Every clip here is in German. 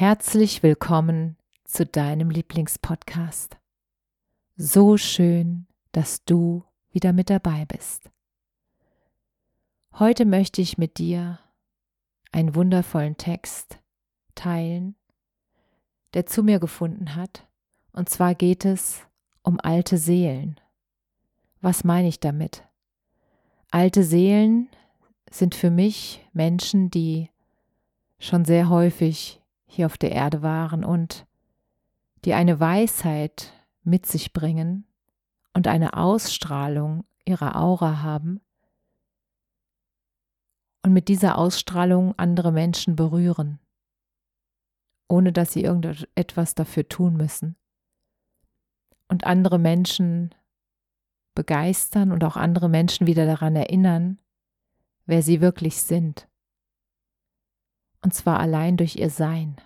Herzlich willkommen zu deinem Lieblingspodcast. So schön, dass du wieder mit dabei bist. Heute möchte ich mit dir einen wundervollen Text teilen, der zu mir gefunden hat. Und zwar geht es um alte Seelen. Was meine ich damit? Alte Seelen sind für mich Menschen, die schon sehr häufig hier auf der Erde waren und die eine Weisheit mit sich bringen und eine Ausstrahlung ihrer Aura haben und mit dieser Ausstrahlung andere Menschen berühren, ohne dass sie irgendetwas dafür tun müssen. Und andere Menschen begeistern und auch andere Menschen wieder daran erinnern, wer sie wirklich sind und zwar allein durch ihr Sein.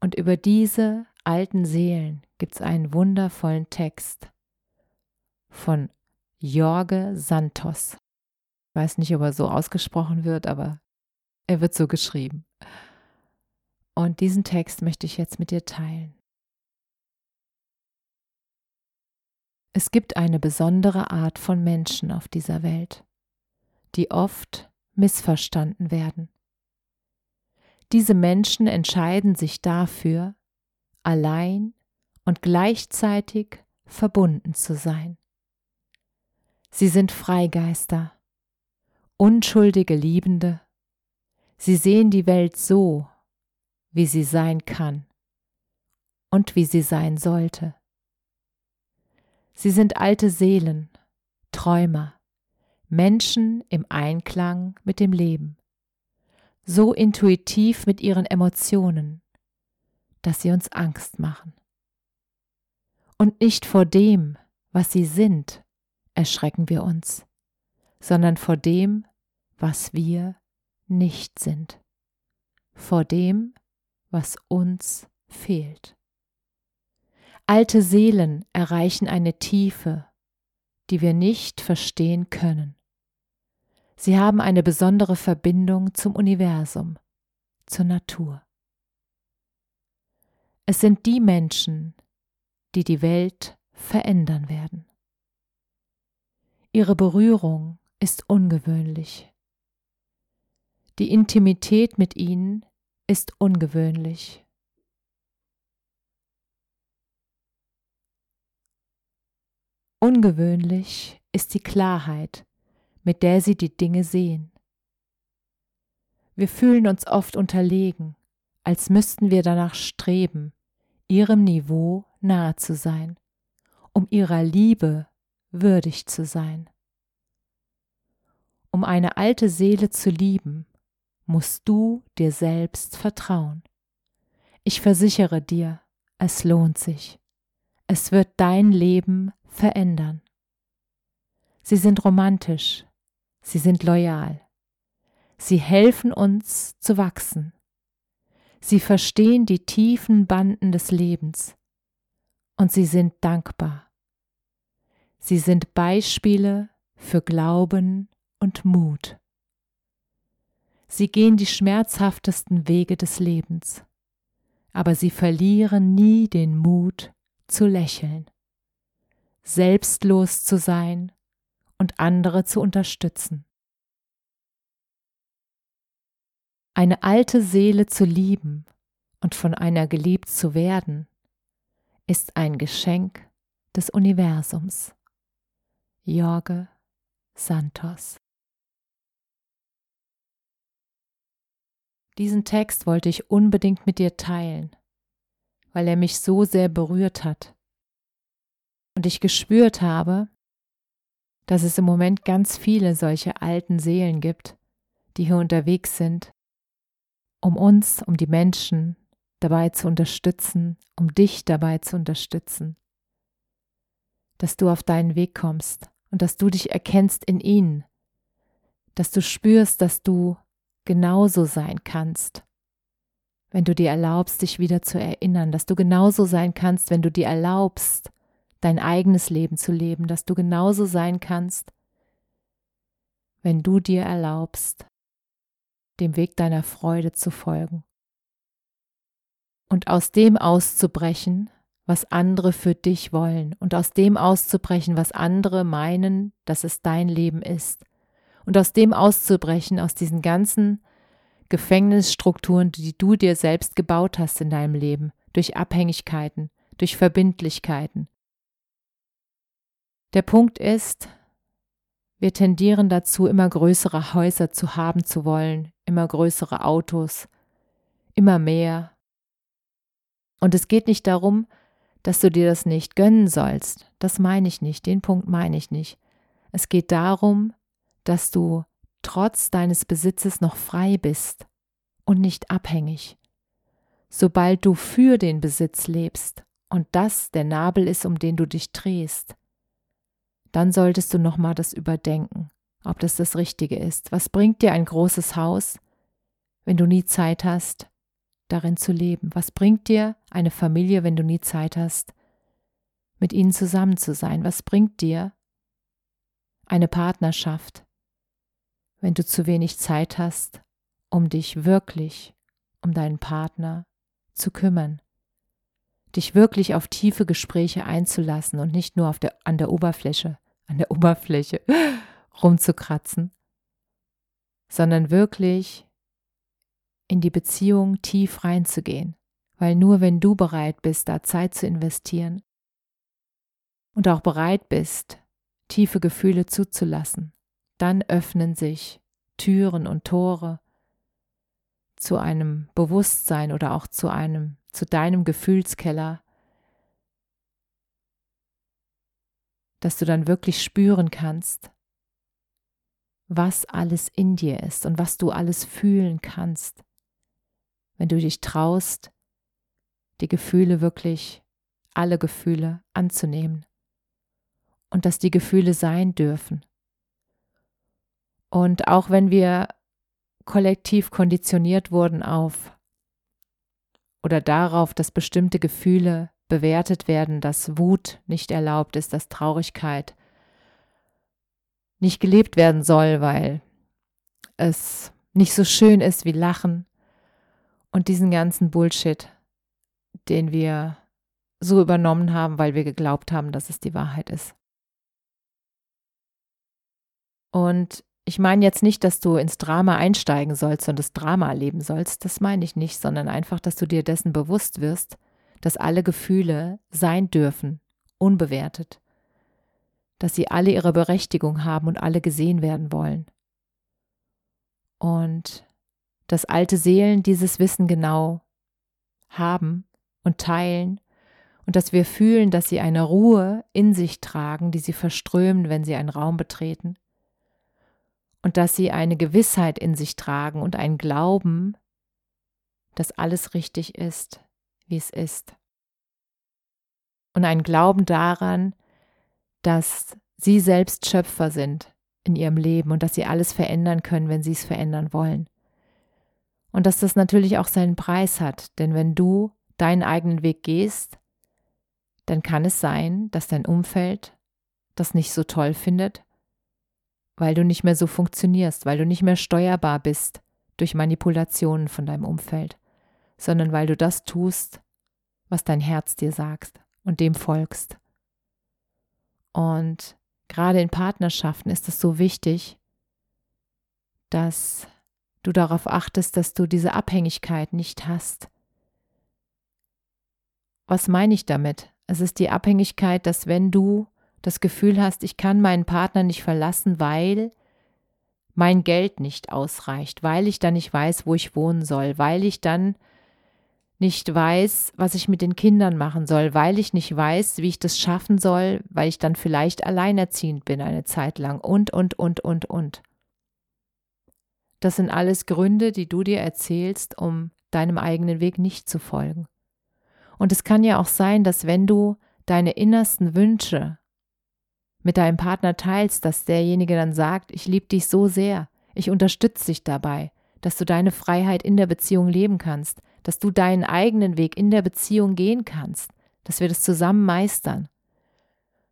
Und über diese alten Seelen gibt es einen wundervollen Text von Jorge Santos. Ich weiß nicht, ob er so ausgesprochen wird, aber er wird so geschrieben. Und diesen Text möchte ich jetzt mit dir teilen. Es gibt eine besondere Art von Menschen auf dieser Welt, die oft missverstanden werden. Diese Menschen entscheiden sich dafür, allein und gleichzeitig verbunden zu sein. Sie sind Freigeister, unschuldige Liebende. Sie sehen die Welt so, wie sie sein kann und wie sie sein sollte. Sie sind alte Seelen, Träumer, Menschen im Einklang mit dem Leben so intuitiv mit ihren Emotionen, dass sie uns Angst machen. Und nicht vor dem, was sie sind, erschrecken wir uns, sondern vor dem, was wir nicht sind, vor dem, was uns fehlt. Alte Seelen erreichen eine Tiefe, die wir nicht verstehen können. Sie haben eine besondere Verbindung zum Universum, zur Natur. Es sind die Menschen, die die Welt verändern werden. Ihre Berührung ist ungewöhnlich. Die Intimität mit ihnen ist ungewöhnlich. Ungewöhnlich ist die Klarheit, mit der sie die Dinge sehen. Wir fühlen uns oft unterlegen, als müssten wir danach streben, ihrem Niveau nahe zu sein, um ihrer Liebe würdig zu sein. Um eine alte Seele zu lieben, musst du dir selbst vertrauen. Ich versichere dir, es lohnt sich. Es wird dein Leben verändern. Sie sind romantisch, Sie sind loyal. Sie helfen uns zu wachsen. Sie verstehen die tiefen Banden des Lebens. Und sie sind dankbar. Sie sind Beispiele für Glauben und Mut. Sie gehen die schmerzhaftesten Wege des Lebens, aber sie verlieren nie den Mut zu lächeln, selbstlos zu sein und andere zu unterstützen. Eine alte Seele zu lieben und von einer geliebt zu werden, ist ein Geschenk des Universums. Jorge Santos Diesen Text wollte ich unbedingt mit dir teilen, weil er mich so sehr berührt hat. Und ich gespürt habe, dass es im Moment ganz viele solche alten Seelen gibt, die hier unterwegs sind, um uns, um die Menschen dabei zu unterstützen, um dich dabei zu unterstützen, dass du auf deinen Weg kommst und dass du dich erkennst in ihnen, dass du spürst, dass du genauso sein kannst, wenn du dir erlaubst, dich wieder zu erinnern, dass du genauso sein kannst, wenn du dir erlaubst, dein eigenes Leben zu leben, dass du genauso sein kannst, wenn du dir erlaubst, dem Weg deiner Freude zu folgen und aus dem auszubrechen, was andere für dich wollen und aus dem auszubrechen, was andere meinen, dass es dein Leben ist und aus dem auszubrechen, aus diesen ganzen Gefängnisstrukturen, die du dir selbst gebaut hast in deinem Leben, durch Abhängigkeiten, durch Verbindlichkeiten. Der Punkt ist, wir tendieren dazu, immer größere Häuser zu haben zu wollen, immer größere Autos, immer mehr. Und es geht nicht darum, dass du dir das nicht gönnen sollst. Das meine ich nicht, den Punkt meine ich nicht. Es geht darum, dass du trotz deines Besitzes noch frei bist und nicht abhängig. Sobald du für den Besitz lebst und das der Nabel ist, um den du dich drehst, dann solltest du nochmal das überdenken, ob das das Richtige ist. Was bringt dir ein großes Haus, wenn du nie Zeit hast, darin zu leben? Was bringt dir eine Familie, wenn du nie Zeit hast, mit ihnen zusammen zu sein? Was bringt dir eine Partnerschaft, wenn du zu wenig Zeit hast, um dich wirklich um deinen Partner zu kümmern? Dich wirklich auf tiefe Gespräche einzulassen und nicht nur auf der, an der Oberfläche, an der Oberfläche rumzukratzen, sondern wirklich in die Beziehung tief reinzugehen, weil nur wenn du bereit bist, da Zeit zu investieren und auch bereit bist, tiefe Gefühle zuzulassen, dann öffnen sich Türen und Tore zu einem Bewusstsein oder auch zu einem, zu deinem Gefühlskeller, dass du dann wirklich spüren kannst, was alles in dir ist und was du alles fühlen kannst wenn du dich traust, die Gefühle wirklich, alle Gefühle anzunehmen und dass die Gefühle sein dürfen. Und auch wenn wir kollektiv konditioniert wurden auf oder darauf, dass bestimmte Gefühle bewertet werden, dass Wut nicht erlaubt ist, dass Traurigkeit nicht gelebt werden soll, weil es nicht so schön ist wie Lachen und diesen ganzen Bullshit, den wir so übernommen haben, weil wir geglaubt haben, dass es die Wahrheit ist. Und ich meine jetzt nicht, dass du ins Drama einsteigen sollst und das Drama erleben sollst, das meine ich nicht, sondern einfach, dass du dir dessen bewusst wirst, dass alle Gefühle sein dürfen, unbewertet, dass sie alle ihre Berechtigung haben und alle gesehen werden wollen. Und dass alte Seelen dieses Wissen genau haben und teilen und dass wir fühlen, dass sie eine Ruhe in sich tragen, die sie verströmen, wenn sie einen Raum betreten und dass sie eine Gewissheit in sich tragen und einen Glauben, dass alles richtig ist, wie es ist. Und einen Glauben daran, dass sie selbst Schöpfer sind in ihrem Leben und dass sie alles verändern können, wenn sie es verändern wollen. Und dass das natürlich auch seinen Preis hat, denn wenn du deinen eigenen Weg gehst, dann kann es sein, dass dein Umfeld das nicht so toll findet, weil du nicht mehr so funktionierst, weil du nicht mehr steuerbar bist durch Manipulationen von deinem Umfeld, sondern weil du das tust, was dein Herz dir sagt und dem folgst. Und gerade in Partnerschaften ist es so wichtig, dass du darauf achtest, dass du diese Abhängigkeit nicht hast. Was meine ich damit? Es ist die Abhängigkeit, dass wenn du das Gefühl hast, ich kann meinen Partner nicht verlassen, weil mein Geld nicht ausreicht, weil ich dann nicht weiß, wo ich wohnen soll, weil ich dann nicht weiß, was ich mit den Kindern machen soll, weil ich nicht weiß, wie ich das schaffen soll, weil ich dann vielleicht alleinerziehend bin eine Zeit lang und, und, und, und, und. Das sind alles Gründe, die du dir erzählst, um deinem eigenen Weg nicht zu folgen. Und es kann ja auch sein, dass wenn du deine innersten Wünsche mit deinem Partner teilst, dass derjenige dann sagt, ich liebe dich so sehr, ich unterstütze dich dabei, dass du deine Freiheit in der Beziehung leben kannst, dass du deinen eigenen Weg in der Beziehung gehen kannst, dass wir das zusammen meistern,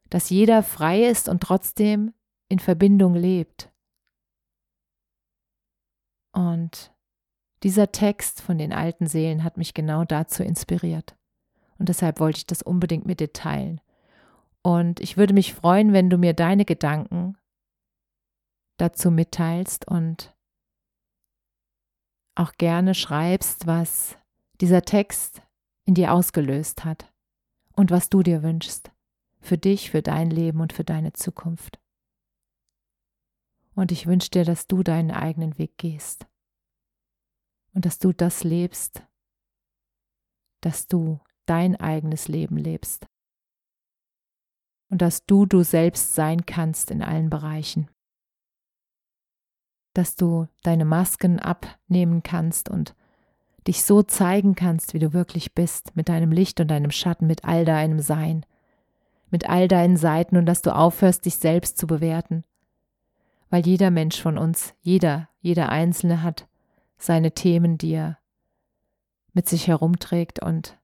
dass jeder frei ist und trotzdem in Verbindung lebt. Und dieser Text von den alten Seelen hat mich genau dazu inspiriert. Und deshalb wollte ich das unbedingt mit dir teilen. Und ich würde mich freuen, wenn du mir deine Gedanken dazu mitteilst und auch gerne schreibst, was dieser Text in dir ausgelöst hat und was du dir wünschst, für dich, für dein Leben und für deine Zukunft. Und ich wünsche dir, dass du deinen eigenen Weg gehst und dass du das lebst, dass du dein eigenes Leben lebst und dass du du selbst sein kannst in allen Bereichen, dass du deine Masken abnehmen kannst und dich so zeigen kannst, wie du wirklich bist, mit deinem Licht und deinem Schatten, mit all deinem Sein, mit all deinen Seiten und dass du aufhörst, dich selbst zu bewerten. Weil jeder Mensch von uns, jeder, jeder Einzelne hat seine Themen, die er mit sich herumträgt und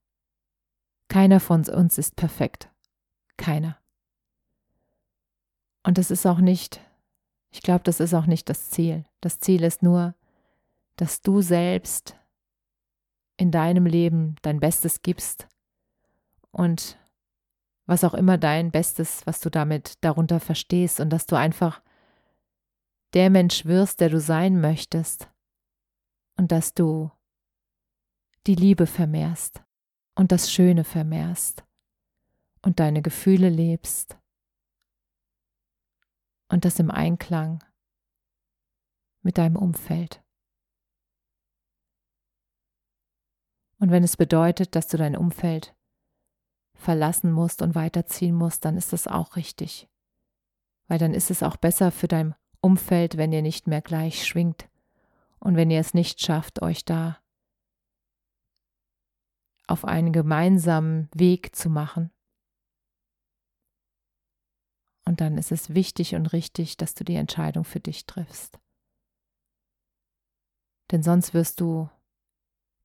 keiner von uns ist perfekt. Keiner. Und das ist auch nicht, ich glaube, das ist auch nicht das Ziel. Das Ziel ist nur, dass du selbst in deinem Leben dein Bestes gibst und was auch immer dein Bestes, was du damit darunter verstehst und dass du einfach der Mensch wirst, der du sein möchtest und dass du die Liebe vermehrst und das Schöne vermehrst und deine Gefühle lebst und das im Einklang mit deinem Umfeld. Und wenn es bedeutet, dass du dein Umfeld verlassen musst und weiterziehen musst, dann ist das auch richtig. Weil dann ist es auch besser für dein Umfeld, wenn ihr nicht mehr gleich schwingt und wenn ihr es nicht schafft, euch da auf einen gemeinsamen Weg zu machen. Und dann ist es wichtig und richtig, dass du die Entscheidung für dich triffst. Denn sonst wirst du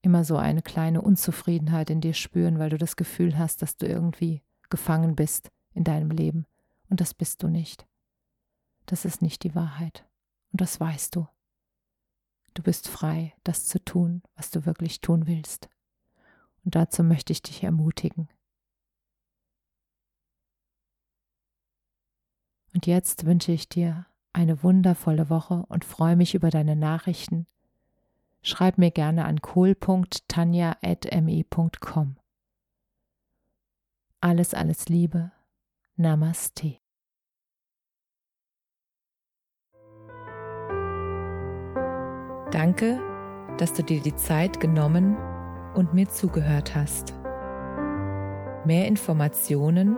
immer so eine kleine Unzufriedenheit in dir spüren, weil du das Gefühl hast, dass du irgendwie gefangen bist in deinem Leben. Und das bist du nicht. Das ist nicht die Wahrheit. Und das weißt du. Du bist frei, das zu tun, was du wirklich tun willst. Und dazu möchte ich dich ermutigen. Und jetzt wünsche ich dir eine wundervolle Woche und freue mich über deine Nachrichten schreib mir gerne an kohl.tanja.me.com. Alles, alles Liebe. Namaste. Danke, dass du dir die Zeit genommen und mir zugehört hast. Mehr Informationen